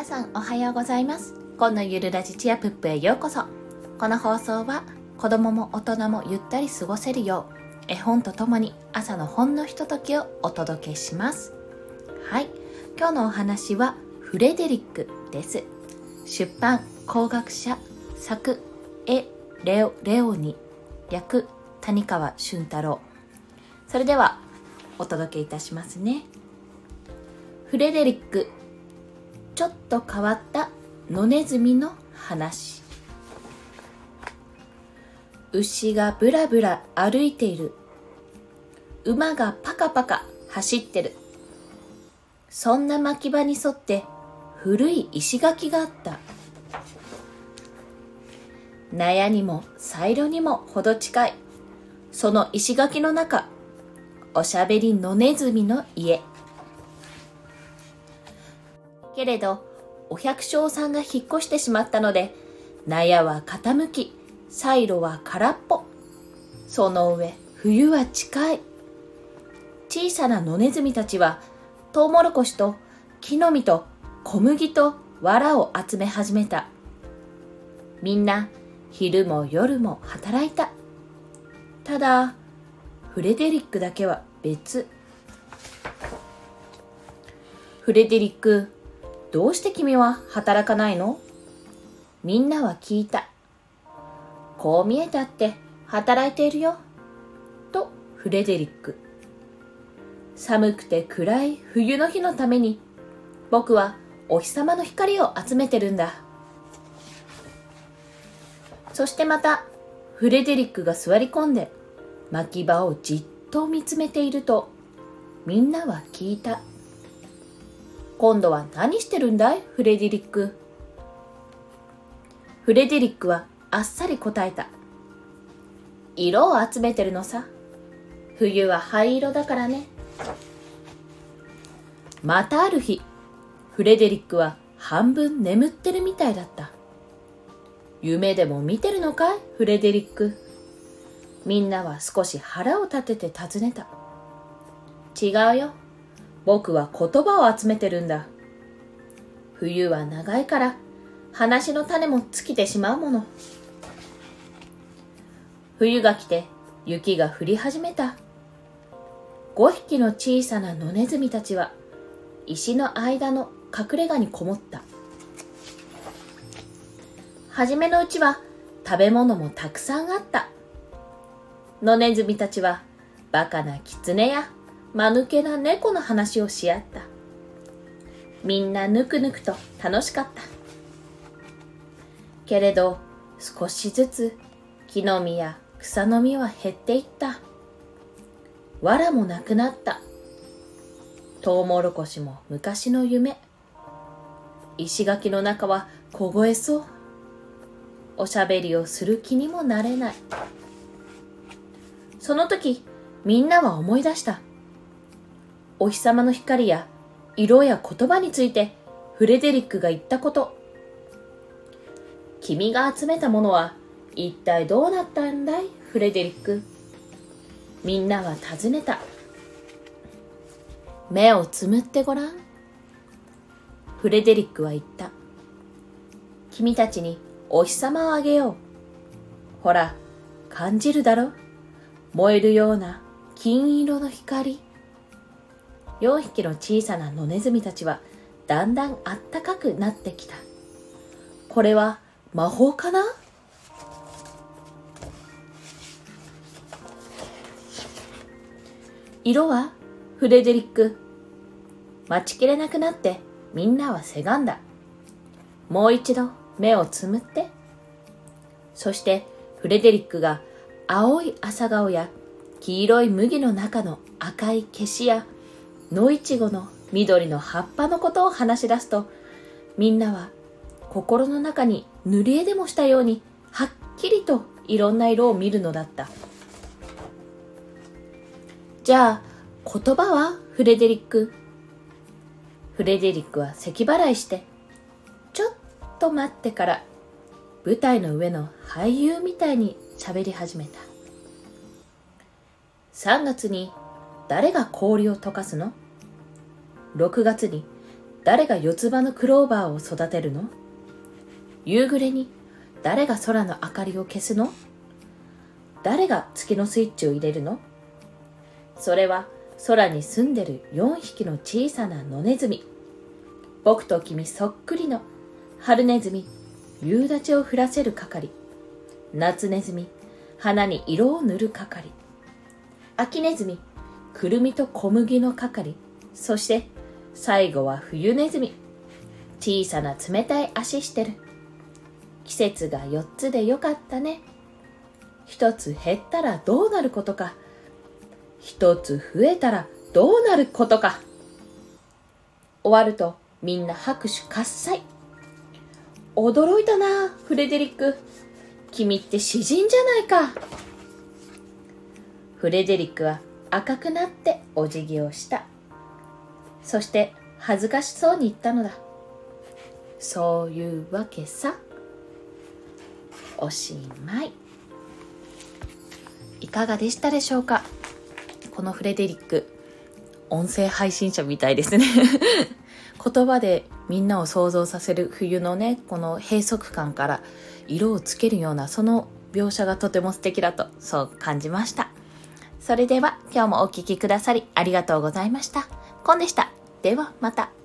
皆さんおはようございます。今のゆるラジチアプップへようこそ。この放送は子供も大人もゆったり過ごせるよう絵本とともに朝のほんのひとときをお届けします。はい。今日のお話はフレデリックです。出版工学者作絵レオレオニ役谷川俊太郎。それではお届けいたしますね。フレデリックちょっと変わった野ネズミの話。牛がブラブラ歩いている。馬がパカパカ走ってる。そんな牧場に沿って古い石垣があった。納屋にもサイロにもほど近い。その石垣の中おしゃべり野ネズミの家。けれど、お百姓さんが引っ越してしまったので、納屋は傾き、サイロは空っぽ。その上、冬は近い。小さな野ネズミたちは、トウモロコシと木の実と小麦と藁を集め始めた。みんな、昼も夜も働いた。ただ、フレデリックだけは別。フレデリック、どうして君は働かないの？みんなは聞いた。こう見えたって働いているよ。とフレデリック。寒くて暗い冬の日のために僕はお日様の光を集めてるんだ。そしてまたフレデリックが座り込んで牧場をじっと見つめているとみんなは聞いた。今度は何してるんだい？フレデリック。フレデリックはあっさり答えた。色を集めてるのさ。冬は灰色だからね。またある日、フレデリックは半分眠ってるみたいだった。夢でも見てるのかい？フレデリック。みんなは少し腹を立てて尋ねた。違うよ。僕は言葉を集めてるんだ。冬は長いから話の種も尽きてしまうもの。冬が来て雪が降り始めた。5匹の小さな野ネズミたちは石の間の隠れ家にこもった。はじめのうちは食べ物もたくさんあった。野ネズミたちはバカな狐や間抜けな猫の話をし合った。みんなぬくぬくと楽しかった。けれど少しずつ木の実や草の実は減っていった。藁もなくなった。トウモロコシも昔の夢。石垣の中は凍えそう。おしゃべりをする気にもなれない。その時、みんなは思い出した。お日様の光や色や言葉についてフレデリックが言ったこと。君が集めたものは一体どうなったんだいフレデリック。みんなは尋ねた。目をつむってごらん。フレデリックは言った。君たちにお日様をあげよう。ほら、感じるだろ燃えるような金色の光。4匹の小さな野ネズミたちはだんだんあったかくなってきた。これは魔法かな？色はフレデリック。待ちきれなくなってみんなはせがんだ。もう一度目をつむって。そしてフレデリックが青い朝顔や黄色い麦の中の赤い消しや野いちごの緑の葉っぱのことを話し出すと、みんなは心の中に塗り絵でもしたように、はっきりといろんな色を見るのだった。じゃあ、言葉はフレデリック。フレデリックは咳払いして、ちょっと待ってから舞台の上の俳優みたいに喋り始めた。3月に誰が氷を溶かすの？?6 月に誰が四つ葉のクローバーを育てるの？夕暮れに誰が空の明かりを消すの？誰が月のスイッチを入れるの？それは空に住んでる4匹の小さな野ネズミ。僕と君そっくりのハルネズミ夕立を降らせる係。夏ネズミ花に色を塗る係。秋ネズミくるみと小麦の係。そして最後は冬ネズミ。小さな冷たい足してる。季節が4つでよかったね。1つ減ったらどうなることか。1つ増えたらどうなることか。終わるとみんな拍手喝采。驚いたなフレデリック。君って詩人じゃないか。フレデリックは赤くなってお辞儀をした。そして恥ずかしそうに言ったのだ。そういうわけさ。おしまい。いかがでしたでしょうか？このフレデリック音声配信者みたいですね。言葉でみんなを想像させる冬のねこの閉塞感から色をつけるようなその描写がとても素敵だとそう感じました。それでは今日もお聴きくださりありがとうございました。コンでした。ではまた。